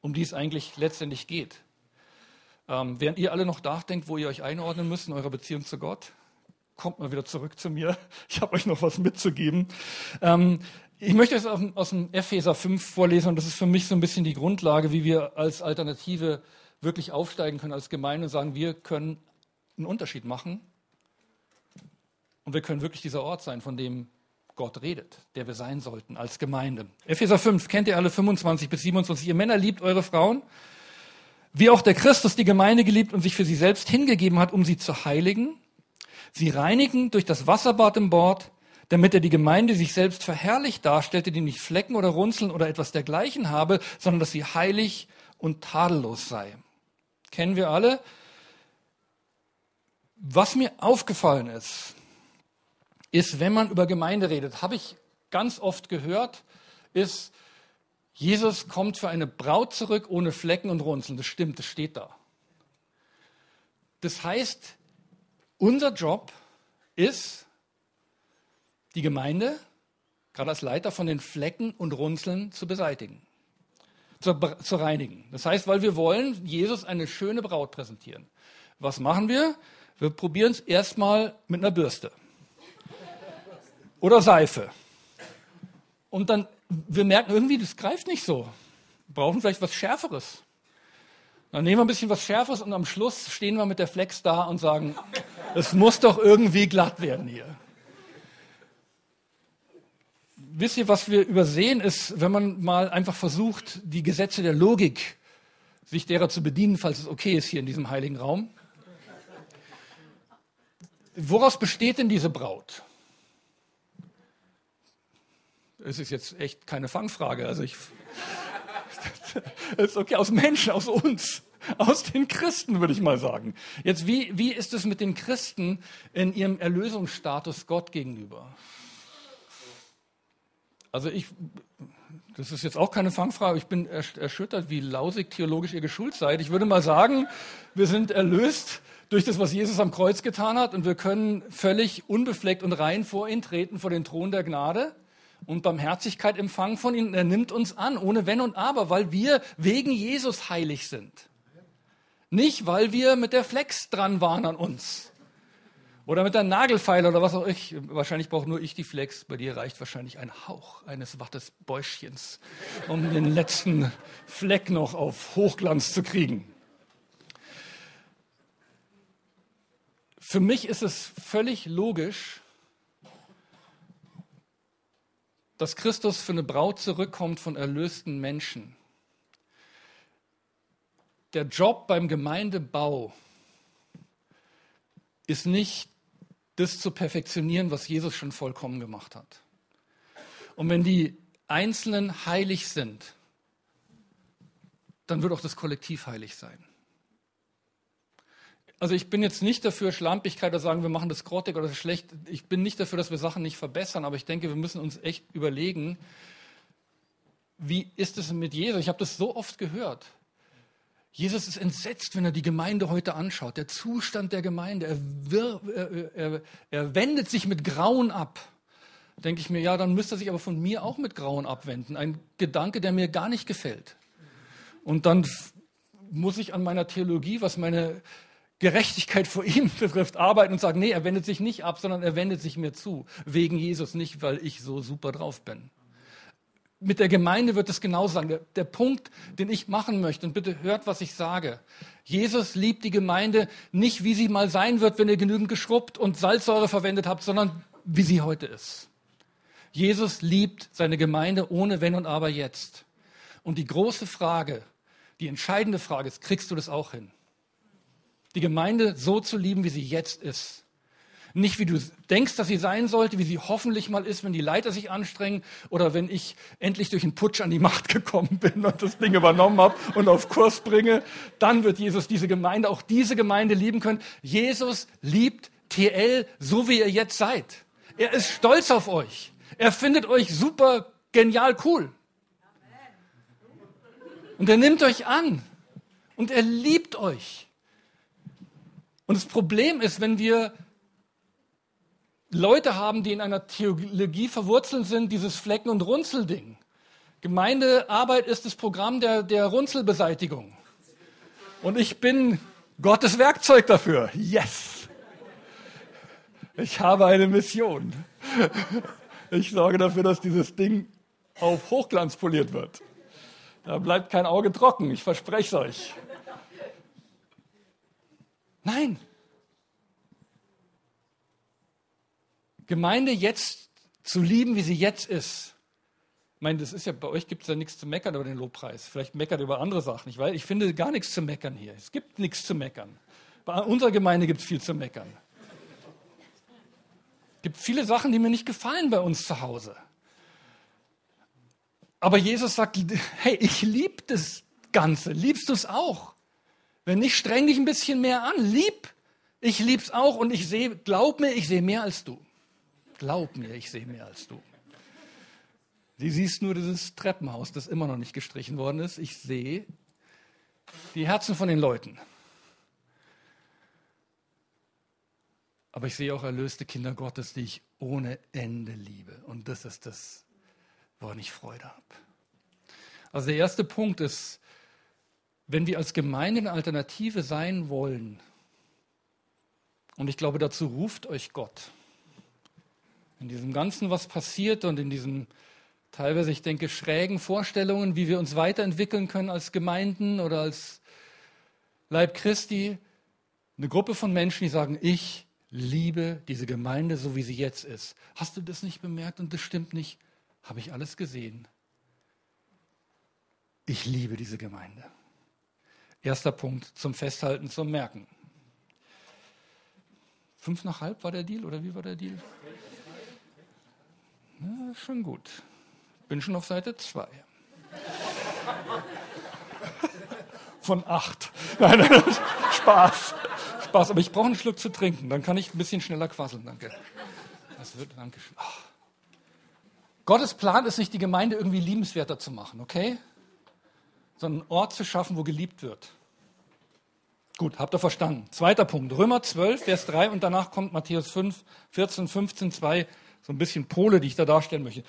um die es eigentlich letztendlich geht. Ähm, während ihr alle noch nachdenkt, wo ihr euch einordnen müsst in eurer Beziehung zu Gott, kommt mal wieder zurück zu mir. <laughs> Ich habe euch noch was mitzugeben. Ähm, ich möchte es aus dem Epheser 5 vorlesen und das ist für mich so ein bisschen die Grundlage, wie wir als Alternative wirklich aufsteigen können als Gemeinde und sagen, wir können einen Unterschied machen und wir können wirklich dieser Ort sein, von dem Gott redet, der wir sein sollten als Gemeinde. Epheser 5, kennt ihr alle 25 bis 27? Ihr Männer liebt eure Frauen, wie auch der Christus die Gemeinde geliebt und sich für sie selbst hingegeben hat, um sie zu heiligen, sie reinigen durch das Wasserbad im Bord, damit er die Gemeinde sich selbst verherrlicht darstellte, die nicht Flecken oder Runzeln oder etwas dergleichen habe, sondern dass sie heilig und tadellos sei. Kennen wir alle. Was mir aufgefallen ist, ist, wenn man über Gemeinde redet, habe ich ganz oft gehört, ist, Jesus kommt für eine Braut zurück ohne Flecken und Runzeln. Das stimmt, das steht da. Das heißt, unser Job ist, die Gemeinde, gerade als Leiter, von den Flecken und Runzeln zu beseitigen, zu, zu reinigen. Das heißt, weil wir wollen Jesus eine schöne Braut präsentieren. Was machen wir? Wir probieren es erstmal mit einer Bürste oder Seife. Und dann, wir merken irgendwie, das greift nicht so. Wir brauchen vielleicht was Schärferes. Dann nehmen wir ein bisschen was Schärferes und am Schluss stehen wir mit der Flex da und sagen, es muss doch irgendwie glatt werden hier. Wisst ihr, was wir übersehen ist, wenn man mal einfach versucht, die Gesetze der Logik sich derer zu bedienen, falls es okay ist hier in diesem heiligen Raum. Woraus besteht denn diese Braut? Es ist jetzt echt keine Fangfrage. Also ich, <laughs> ist okay, aus Menschen, aus uns, aus den Christen, würde ich mal sagen. Jetzt, wie, wie ist es mit den Christen in ihrem Erlösungsstatus Gott gegenüber? Also ich, das ist jetzt auch keine Fangfrage, ich bin erschüttert, wie lausig theologisch ihr geschult seid. Ich würde mal sagen, wir sind erlöst durch das, was Jesus am Kreuz getan hat und wir können völlig unbefleckt und rein vor ihn treten, vor den Thron der Gnade und Barmherzigkeit empfangen von ihm. Er nimmt uns an, ohne Wenn und Aber, weil wir wegen Jesus heilig sind. Nicht, weil wir mit der Flex dran waren an uns. Oder mit der Nagelfeile oder was auch ich. Wahrscheinlich brauche nur ich die Flex. Bei dir reicht wahrscheinlich ein Hauch eines Wattesbäuschchens, um den letzten Fleck noch auf Hochglanz zu kriegen. Für mich ist es völlig logisch, dass Christus für eine Braut zurückkommt von erlösten Menschen. Der Job beim Gemeindebau ist nicht das zu perfektionieren, was Jesus schon vollkommen gemacht hat. Und wenn die Einzelnen heilig sind, dann wird auch das Kollektiv heilig sein. Also ich bin jetzt nicht dafür, Schlampigkeit oder sagen, wir machen das grottig oder das schlecht. Ich bin nicht dafür, dass wir Sachen nicht verbessern, aber ich denke, wir müssen uns echt überlegen, wie ist es mit Jesus? Ich habe das so oft gehört. Jesus ist entsetzt, wenn er die Gemeinde heute anschaut. Der Zustand der Gemeinde. Er, wir, er, er, er wendet sich mit Grauen ab. Denke ich mir, ja, dann müsste er sich aber von mir auch mit Grauen abwenden. Ein Gedanke, der mir gar nicht gefällt. Und dann muss ich an meiner Theologie, was meine Gerechtigkeit vor ihm <laughs> betrifft, arbeiten und sagen, nee, er wendet sich nicht ab, sondern er wendet sich mir zu. Wegen Jesus, nicht weil ich so super drauf bin mit der Gemeinde wird es genau sein. Der, der, Punkt, den ich machen möchte, und bitte hört, was ich sage. Jesus liebt die Gemeinde nicht, wie sie mal sein wird, wenn ihr genügend geschrubbt und Salzsäure verwendet habt, sondern wie sie heute ist. Jesus liebt seine Gemeinde ohne Wenn und Aber jetzt. Und die große Frage, die entscheidende Frage ist, kriegst du das auch hin? Die Gemeinde so zu lieben, wie sie jetzt ist. Nicht wie du denkst, dass sie sein sollte, wie sie hoffentlich mal ist, wenn die Leiter sich anstrengen oder wenn ich endlich durch einen Putsch an die Macht <laughs> gekommen bin und das Ding übernommen habe und auf Kurs bringe. Dann wird Jesus diese Gemeinde, auch diese Gemeinde lieben können. Jesus liebt TL so, wie ihr jetzt seid. Er ist stolz auf euch. Er findet euch super genial cool. Und er nimmt euch an. Und er liebt euch. Und das Problem ist, wenn wir Leute haben, die in einer Theologie verwurzelt sind, dieses Flecken- und Runzelding. Gemeindearbeit ist das Programm der, der Runzelbeseitigung. Und ich bin Gottes Werkzeug dafür. Yes! Ich habe eine Mission. Ich sorge dafür, dass dieses Ding auf Hochglanz poliert wird. Da bleibt kein Auge trocken, ich verspreche es euch. Nein, Gemeinde jetzt zu lieben, wie sie jetzt ist. Ich meine, das ist ja, bei euch gibt es ja nichts zu meckern über den Lobpreis. Vielleicht meckert über andere Sachen. Ich, weiß, ich finde gar nichts zu meckern hier. Es gibt nichts zu meckern. Bei unserer Gemeinde gibt es viel zu meckern. Es gibt viele Sachen, die mir nicht gefallen bei uns zu Hause. Aber Jesus sagt, hey, ich liebe das Ganze. Liebst du es auch? Wenn nicht, streng dich ein bisschen mehr an. Lieb Ich lieb's auch und ich sehe, glaub mir, ich sehe mehr als du. Glaub mir, ich sehe mehr als du. Du siehst nur dieses Treppenhaus, das immer noch nicht gestrichen worden ist. Ich sehe die Herzen von den Leuten. Aber ich sehe auch erlöste Kinder Gottes, die ich ohne Ende liebe. Und das ist das, woran ich Freude habe. Also der erste Punkt ist, wenn wir als Gemeinde eine Alternative sein wollen, und ich glaube, dazu ruft euch Gott, in diesem Ganzen, was passiert und in diesen teilweise, ich denke, schrägen Vorstellungen, wie wir uns weiterentwickeln können als Gemeinden oder als Leib Christi, eine Gruppe von Menschen, die sagen, ich liebe diese Gemeinde so, wie sie jetzt ist. Hast du das nicht bemerkt und das stimmt nicht? Habe ich alles gesehen. Ich liebe diese Gemeinde. Erster Punkt zum Festhalten, zum Merken. Fünf nach halb war der Deal oder wie war der Deal? Na, schon gut. Bin schon auf Seite zwei. Von acht. Nein, nein, Spaß. Spaß. Aber ich brauche einen Schluck zu trinken, dann kann ich ein bisschen schneller quasseln. Danke. Das wird, danke. Ach. Gottes Plan ist nicht, die Gemeinde irgendwie liebenswerter zu machen, okay? Sondern einen Ort zu schaffen, wo geliebt wird. Gut, habt ihr verstanden. Zweiter Punkt, Römer 12, Vers 3 und danach kommt Matthäus 5, 14, 15, 2, so ein bisschen Pole, die ich da darstellen möchte.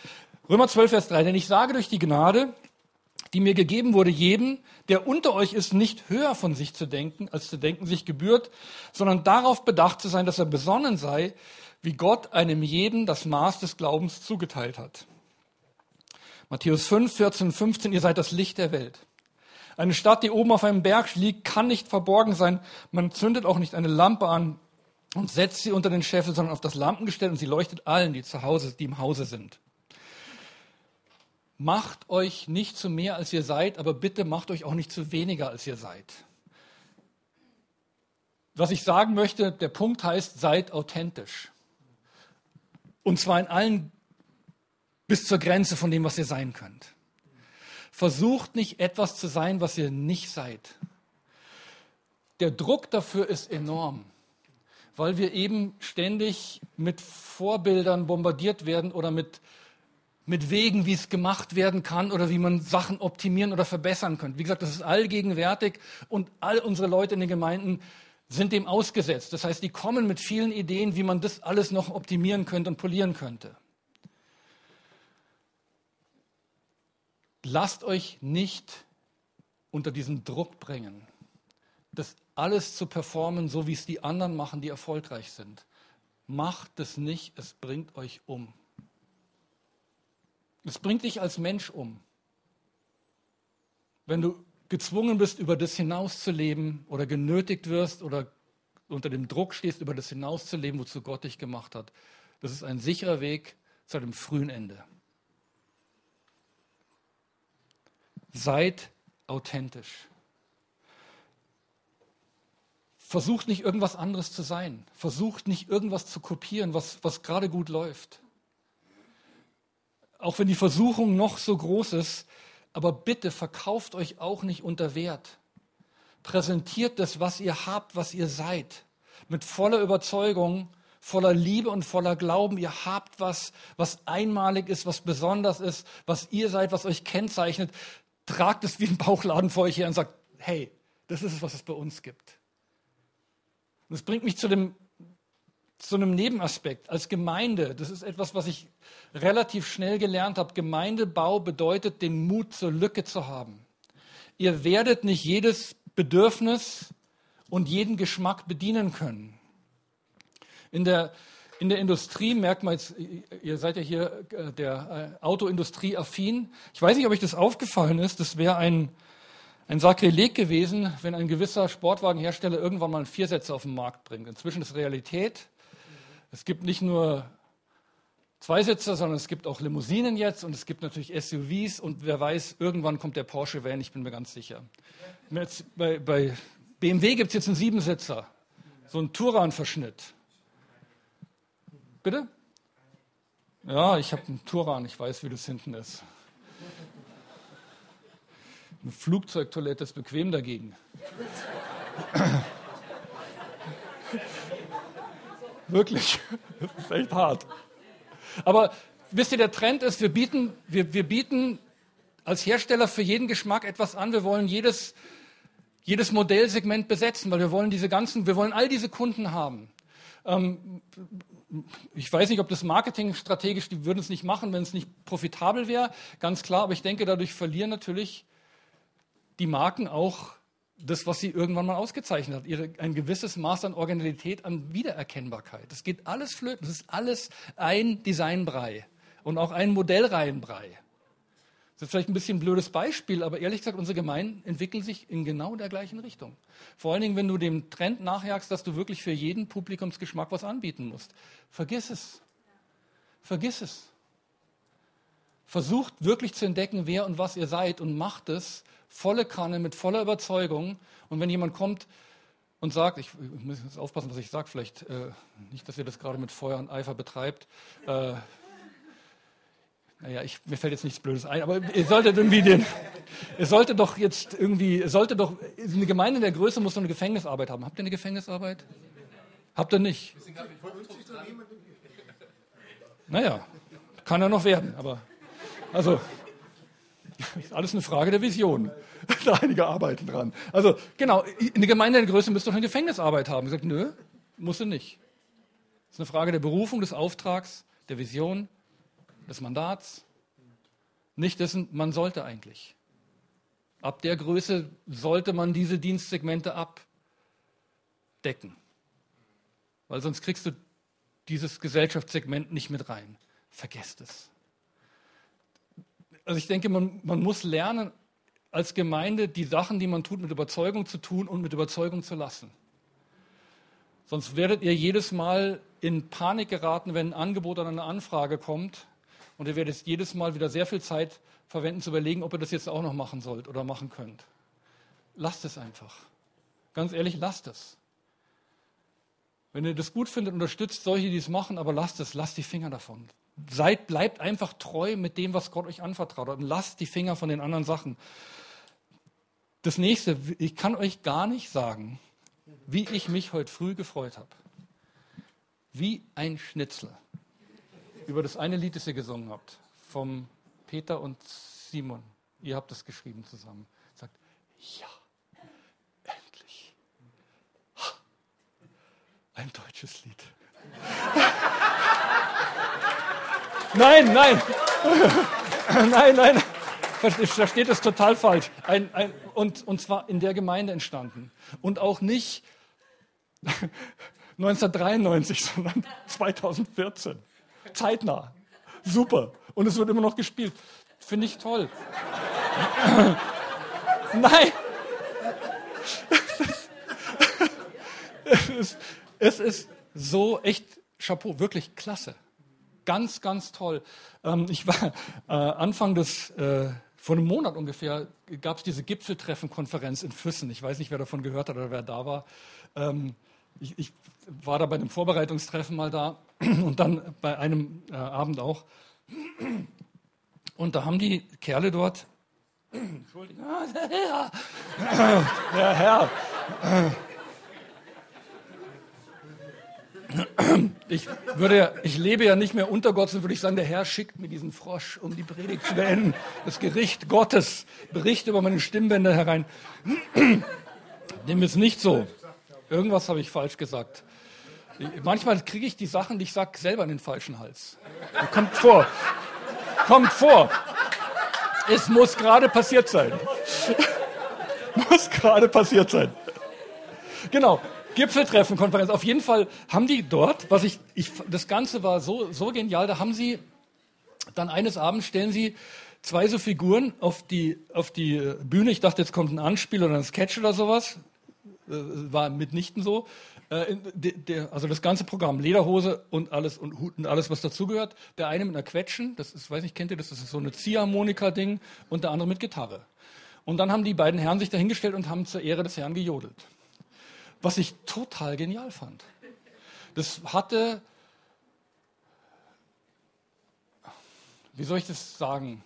Römer 12, Vers 3, denn ich sage durch die Gnade, die mir gegeben wurde, jedem, der unter euch ist, nicht höher von sich zu denken, als zu denken sich gebührt, sondern darauf bedacht zu sein, dass er besonnen sei, wie Gott einem jeden das Maß des Glaubens zugeteilt hat. Matthäus 5, 14, 15, ihr seid das Licht der Welt. Eine Stadt, die oben auf einem Berg liegt, kann nicht verborgen sein. Man zündet auch nicht eine Lampe an und setzt sie unter den Scheffel, sondern auf das Lampengestell und sie leuchtet allen, die zu Hause, die im Hause sind. Macht euch nicht zu mehr, als ihr seid, aber bitte macht euch auch nicht zu weniger, als ihr seid. Was ich sagen möchte, der Punkt heißt, seid authentisch. Und zwar in allen bis zur Grenze von dem, was ihr sein könnt. Versucht nicht etwas zu sein, was ihr nicht seid. Der Druck dafür ist enorm, weil wir eben ständig mit Vorbildern bombardiert werden oder mit, mit Wegen, wie es gemacht werden kann oder wie man Sachen optimieren oder verbessern könnte. Wie gesagt, das ist allgegenwärtig und all unsere Leute in den Gemeinden sind dem ausgesetzt. Das heißt, die kommen mit vielen Ideen, wie man das alles noch optimieren könnte und polieren könnte. Lasst euch nicht unter diesen Druck bringen, das alles zu performen, so wie es die anderen machen, die erfolgreich sind. Macht es nicht, es bringt euch um. Es bringt dich als Mensch um. Wenn du gezwungen bist, über das hinauszuleben oder genötigt wirst oder unter dem Druck stehst, über das hinauszuleben, wozu Gott dich gemacht hat, das ist ein sicherer Weg zu einem frühen Ende. Seid authentisch. Versucht nicht irgendwas anderes zu sein. Versucht nicht irgendwas zu kopieren, was, was gerade gut läuft. Auch wenn die Versuchung noch so groß ist, aber bitte verkauft euch auch nicht unter Wert. Präsentiert das, was ihr habt, was ihr seid, mit voller Überzeugung, voller Liebe und voller Glauben. Ihr habt was, was einmalig ist, was besonders ist, was ihr seid, was euch kennzeichnet tragt es wie ein Bauchladen vor euch her und sagt, hey, das ist es, was es bei uns gibt. Und das bringt mich zu, dem, zu einem Nebenaspekt. Als Gemeinde, das ist etwas, was ich relativ schnell gelernt habe. Gemeindebau bedeutet, den Mut zur Lücke zu haben. Ihr werdet nicht jedes Bedürfnis und jeden Geschmack bedienen können. In der in der Industrie merkt man jetzt, ihr seid ja hier äh, der äh, Autoindustrie affin. Ich weiß nicht, ob euch das aufgefallen ist. Das wäre ein, ein Sakrileg gewesen, wenn ein gewisser Sportwagenhersteller irgendwann mal einen Viersitzer auf den Markt bringt. Inzwischen ist Realität. Es gibt nicht nur Zweisitzer, sondern es gibt auch Limousinen jetzt und es gibt natürlich SUVs und wer weiß, irgendwann kommt der Porsche Van, ich bin mir ganz sicher. Bei, bei BMW gibt es jetzt einen Siebensitzer, so einen Touran-Verschnitt. Bitte? Ja, ich habe einen Touran, ich weiß, wie das hinten ist. Eine Flugzeugtoilette ist bequem dagegen. <laughs> Wirklich. Das ist echt hart. Aber wisst ihr, der Trend ist, wir bieten, wir, wir bieten als Hersteller für jeden Geschmack etwas an. Wir wollen jedes, jedes Modellsegment besetzen, weil wir wollen diese ganzen, wir wollen all diese Kunden haben. Ähm, ich weiß nicht, ob das Marketing strategisch, die würden es nicht machen, wenn es nicht profitabel wäre, ganz klar. Aber ich denke, dadurch verlieren natürlich die Marken auch das, was sie irgendwann mal ausgezeichnet hat, ihre, ein gewisses Maß an Originalität, an Wiedererkennbarkeit. Das geht alles flöten. Das ist alles ein Designbrei und auch ein Modellreihenbrei. Das ist vielleicht ein bisschen ein blödes Beispiel, aber ehrlich gesagt, unsere Gemeinden entwickeln sich in genau der gleichen Richtung. Vor allen Dingen, wenn du dem Trend nachjagst, dass du wirklich für jeden Publikumsgeschmack was anbieten musst. Vergiss es. Vergiss es. Versucht wirklich zu entdecken, wer und was ihr seid und macht es volle Kanne mit voller Überzeugung. Und wenn jemand kommt und sagt, ich, ich muss jetzt aufpassen, was ich sage, vielleicht äh, nicht, dass ihr das gerade mit Feuer und Eifer betreibt. Äh, naja, ich, mir fällt jetzt nichts Blödes ein, aber ihr solltet irgendwie den, ihr solltet doch jetzt irgendwie, ihr solltet doch, eine Gemeinde der Größe muss doch eine Gefängnisarbeit haben. Habt ihr eine Gefängnisarbeit? Habt ihr nicht? Naja, kann ja noch werden, aber, also, ist alles eine Frage der Vision. <laughs> da einige arbeiten dran. Also, genau, eine Gemeinde der Größe müsste doch eine Gefängnisarbeit haben. Ich sage, nö, muss sie nicht. Das ist eine Frage der Berufung, des Auftrags, der Vision, des Mandats, nicht dessen, man sollte eigentlich. Ab der Größe sollte man diese Dienstsegmente abdecken. Weil sonst kriegst du dieses Gesellschaftssegment nicht mit rein. Vergesst es. Also ich denke, man, man muss lernen, als Gemeinde die Sachen, die man tut, mit Überzeugung zu tun und mit Überzeugung zu lassen. Sonst werdet ihr jedes Mal in Panik geraten, wenn ein Angebot oder eine Anfrage kommt und ihr werdet jedes Mal wieder sehr viel Zeit verwenden, zu überlegen, ob ihr das jetzt auch noch machen sollt oder machen könnt. Lasst es einfach. Ganz ehrlich, lasst es. Wenn ihr das gut findet, unterstützt solche, die es machen, aber lasst es, lasst die Finger davon. Seid, bleibt einfach treu mit dem, was Gott euch anvertraut hat und lasst die Finger von den anderen Sachen. Das nächste, ich kann euch gar nicht sagen, wie ich mich heute früh gefreut habe. Wie ein Schnitzel über das eine Lied, das ihr gesungen habt, vom Peter und Simon. Ihr habt das geschrieben zusammen. Sagt, ja, endlich. Ein deutsches Lied. <laughs> nein, nein. <laughs> nein, nein. Da steht es total falsch. Ein, ein, und, und zwar in der Gemeinde entstanden. Und auch nicht <laughs> 1993, sondern 2014 zeitnah. Super. Und es wird immer noch gespielt. Finde ich toll. <clears throat> Nein. es, ist, es ist so echt Chapeau, wirklich klasse. Ganz, ganz toll. Ähm, ich war äh, Anfang des, äh, vor einem Monat ungefähr, gab es diese Gipfeltreffen-Konferenz in Füssen. Ich weiß nicht, wer davon gehört hat oder wer da war. Ähm, ich, ich war da bei einem Vorbereitungstreffen mal da <clears throat> und dann bei einem äh, Abend auch. Und da haben die Kerle dort, <clears throat> Entschuldigung, der Herr, der <clears throat> Herr, ich, würde, ich lebe ja nicht mehr unter Gott, sondern würde ich sagen, der Herr schickt mir diesen Frosch, um die Predigt zu beenden. Das Gericht Gottes bricht über meine Stimmbänder herein. Dem ist nicht so. Irgendwas habe ich falsch gesagt. Manchmal kriege ich die Sachen, die ich sage, selber in den falschen Hals. Kommt vor. Kommt vor. Es muss gerade passiert sein. <laughs> muss gerade passiert sein. Genau. Gipfeltreffen, Konferenz. Auf jeden Fall haben die dort, was ich, ich das Ganze war so, so genial, da haben sie dann eines Abends stellen sie zwei so Figuren auf die, auf die Bühne. Ich dachte, jetzt kommt ein Anspiel oder ein Sketch oder sowas. Äh, war mitnichten so. Äh, also das ganze Programm, Lederhose und alles und Hut und alles, was dazugehört. Der eine mit einer Quetschen, das ist, weiß nicht, kennt ihr das, das ist so eine Ziehharmonika-Ding und der andere mit Gitarre. Und dann haben die beiden Herren sich dahingestellt und haben zur Ehre des Herrn gejodelt. Was ich total genial fand. Das hatte, wie soll ich das sagen?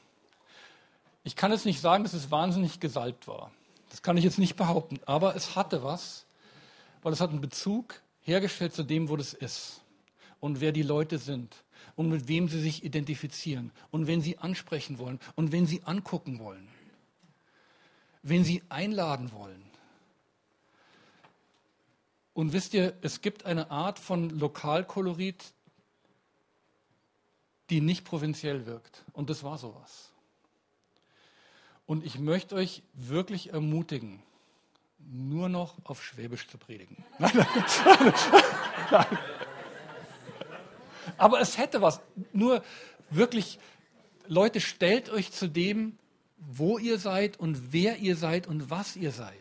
Ich kann jetzt nicht sagen, dass es wahnsinnig gesalbt war. Das kann ich jetzt nicht behaupten. Aber es hatte was, weil es hat einen Bezug hergestellt zu dem, wo das ist. und wer die Leute sind und mit wem sie sich identifizieren und wen sie ansprechen wollen und wen sie angucken wollen, wen sie einladen wollen. Und wisst ihr, es gibt eine Art von Lokalkolorit, die nicht provinziell wirkt. Und das war sowas. Und ich möchte euch wirklich ermutigen, nur noch auf Schwäbisch zu predigen. <laughs> Nein, nein, nein. Aber es hätte was. Nur wirklich, Leute, stellt euch zu dem, wo ihr seid und wer ihr seid und was ihr seid.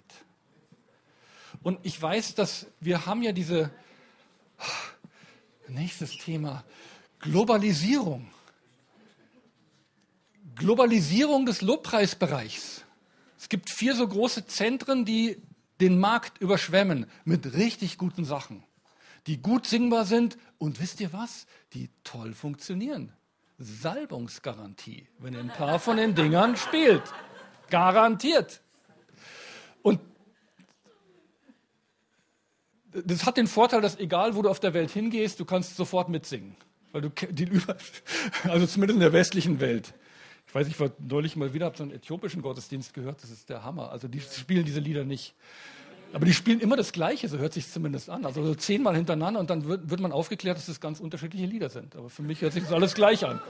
Und ich weiß, dass wir haben ja diese, nächstes Thema, Globalisierung. Globalisierung des Lobpreisbereichs. Es gibt vier so große Zentren, die den Markt überschwemmen mit richtig guten Sachen, die gut singbar sind und wisst ihr was, die toll funktionieren. Salbungsgarantie, wenn ihr ein paar von den Dingern spielt. Garantiert. Und das hat den Vorteil, dass egal wo du auf der Welt hingehst, du kannst sofort mitsingen. Weil du die, <laughs> also zumindest in der westlichen Welt. Ich weiß, ich war neulich mal wieder, habe so einen äthiopischen Gottesdienst gehört, das ist der Hammer. Also die spielen diese Lieder nicht. Aber die spielen immer das Gleiche, so hört sich zumindest an. Also so zehnmal hintereinander und dann wird, wird man aufgeklärt, dass das ganz unterschiedliche Lieder sind. Aber für mich hört sich das alles gleich an.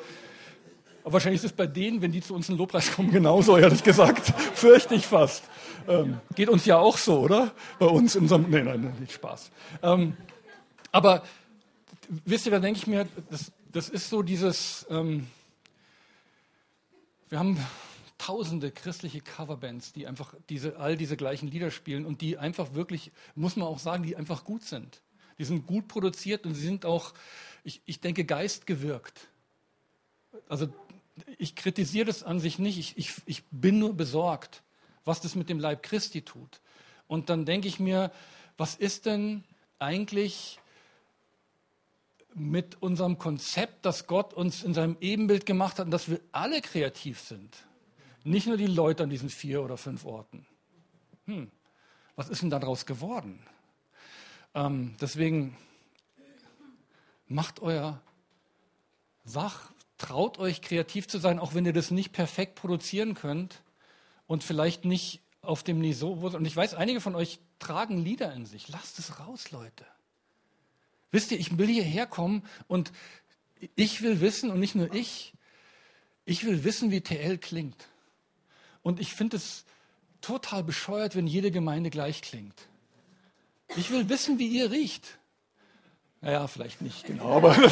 Aber wahrscheinlich ist es bei denen, wenn die zu uns in den Lobpreis kommen, genauso, ehrlich gesagt. <laughs> Fürchte ich fast. Ähm, geht uns ja auch so, oder? Bei uns in unserem. Nein, nein, nicht Spaß. Ähm, aber wisst ihr, da denke ich mir, das, das ist so dieses. Ähm, wir haben tausende christliche Coverbands, die einfach diese, all diese gleichen Lieder spielen und die einfach wirklich, muss man auch sagen, die einfach gut sind. Die sind gut produziert und sie sind auch, ich, ich denke, geistgewirkt. Also ich kritisiere das an sich nicht, ich, ich, ich bin nur besorgt, was das mit dem Leib Christi tut. Und dann denke ich mir, was ist denn eigentlich mit unserem Konzept, dass Gott uns in seinem Ebenbild gemacht hat und dass wir alle kreativ sind. Nicht nur die Leute an diesen vier oder fünf Orten. Hm, was ist denn daraus geworden? Ähm, deswegen macht euer Wach, traut euch kreativ zu sein, auch wenn ihr das nicht perfekt produzieren könnt und vielleicht nicht auf dem Niveau. Und ich weiß, einige von euch tragen Lieder in sich. Lasst es raus, Leute. Wisst ihr, ich will hierher kommen und ich will wissen und nicht nur ich, ich will wissen, wie TL klingt. Und ich finde es total bescheuert, wenn jede Gemeinde gleich klingt. Ich will wissen, wie ihr riecht. Naja, vielleicht nicht genau, <laughs> aber, <laughs>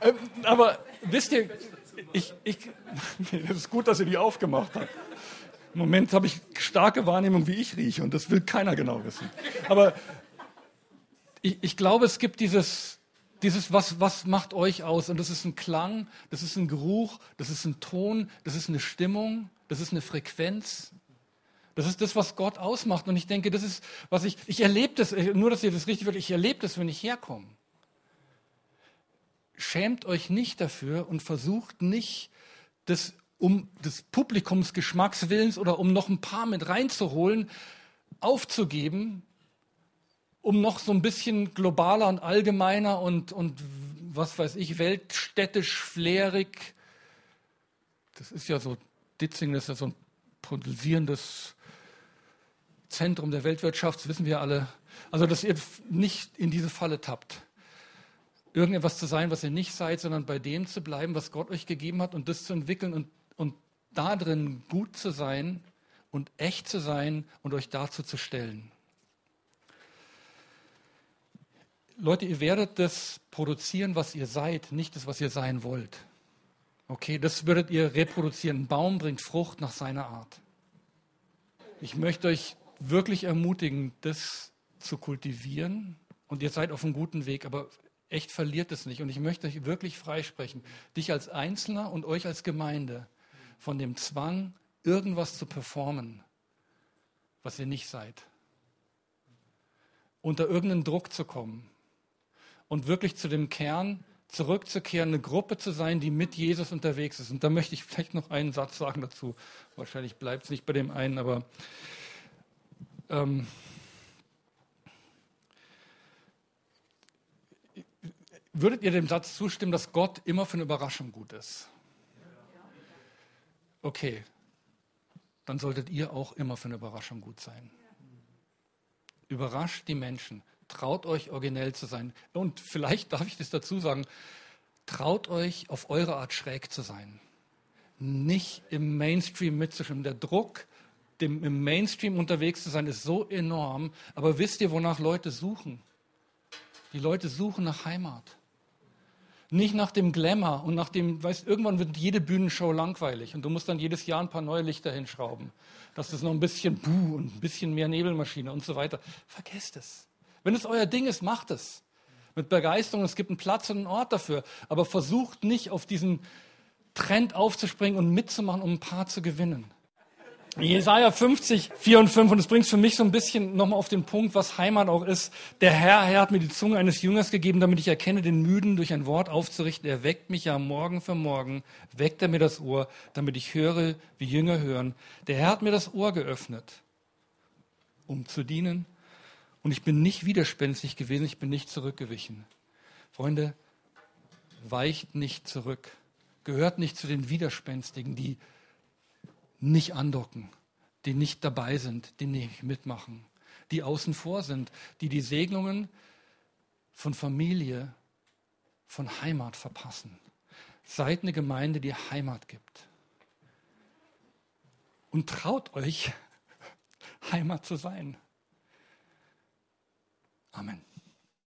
ähm, aber wisst ihr, ich, ich, <laughs> es ist gut, dass ihr die aufgemacht habt. Im Moment habe ich starke Wahrnehmung, wie ich rieche und das will keiner genau wissen. Aber ich, ich glaube, es gibt dieses, dieses was, was macht euch aus? Und das ist ein Klang, das ist ein Geruch, das ist ein Ton, das ist eine Stimmung, das ist eine Frequenz. Das ist das, was Gott ausmacht. Und ich denke, das ist, was ich, ich erlebe das, nur dass ihr das richtig wird, ich erlebe das, wenn ich herkomme. Schämt euch nicht dafür und versucht nicht, das um des Publikumsgeschmackswillens oder um noch ein paar mit reinzuholen, aufzugeben, um noch so ein bisschen globaler und allgemeiner und, und was weiß ich, weltstädtisch, flärig. Das ist ja so, Ditzing ist ja so ein pulsierendes Zentrum der Weltwirtschaft, das wissen wir alle. Also, dass ihr nicht in diese Falle tappt. Irgendetwas zu sein, was ihr nicht seid, sondern bei dem zu bleiben, was Gott euch gegeben hat und das zu entwickeln und, und da drin gut zu sein und echt zu sein und euch dazu zu stellen. Leute, ihr werdet das produzieren, was ihr seid, nicht das, was ihr sein wollt. Okay, das würdet ihr reproduzieren. Ein Baum bringt Frucht nach seiner Art. Ich möchte euch wirklich ermutigen, das zu kultivieren. Und ihr seid auf einem guten Weg, aber echt verliert es nicht. Und ich möchte euch wirklich freisprechen, dich als Einzelner und euch als Gemeinde von dem Zwang, irgendwas zu performen, was ihr nicht seid. Unter irgendeinen Druck zu kommen und wirklich zu dem Kern zurückzukehren, eine Gruppe zu sein, die mit Jesus unterwegs ist. Und da möchte ich vielleicht noch einen Satz sagen dazu. Wahrscheinlich bleibt es nicht bei dem einen, aber ähm, Würdet ihr dem Satz zustimmen, dass Gott immer für eine Überraschung gut ist? Okay, dann solltet ihr auch immer für eine Überraschung gut sein. Überrascht die Menschen. Traut euch, originell zu sein. Und vielleicht darf ich das dazu sagen, traut euch, auf eure Art schräg zu sein. Nicht im Mainstream mitzuschwimmen. Der Druck, dem, im Mainstream unterwegs zu sein, ist so enorm. Aber wisst ihr, wonach Leute suchen? Die Leute suchen nach Heimat. Nicht nach dem Glamour und nach dem, weißt, irgendwann wird jede Bühnenshow langweilig und du musst dann jedes Jahr ein paar neue Lichter hinschrauben. dass es noch ein bisschen Buh und ein bisschen mehr Nebelmaschine und so weiter. Vergesst es. Wenn es euer Ding ist, macht es. Mit Begeisterung, es gibt einen Platz und einen Ort dafür. Aber versucht nicht auf diesen Trend aufzuspringen und mitzumachen, um ein paar zu gewinnen. Jesaja 50, 4 und 5, und es bringt für mich so ein bisschen nochmal auf den Punkt, was Heimat auch ist. Der Herr, Herr hat mir die Zunge eines Jüngers gegeben, damit ich erkenne, den Müden durch ein Wort aufzurichten. Er weckt mich ja Morgen für Morgen, weckt er mir das Ohr, damit ich höre, wie Jünger hören. Der Herr hat mir das Ohr geöffnet, um zu dienen. Und ich bin nicht widerspenstig gewesen, ich bin nicht zurückgewichen. Freunde, weicht nicht zurück. Gehört nicht zu den Widerspenstigen, die nicht andocken, die nicht dabei sind, die nicht mitmachen, die außen vor sind, die die Segnungen von Familie, von Heimat verpassen. Seid eine Gemeinde, die Heimat gibt. Und traut euch, <laughs> Heimat zu sein. Amen.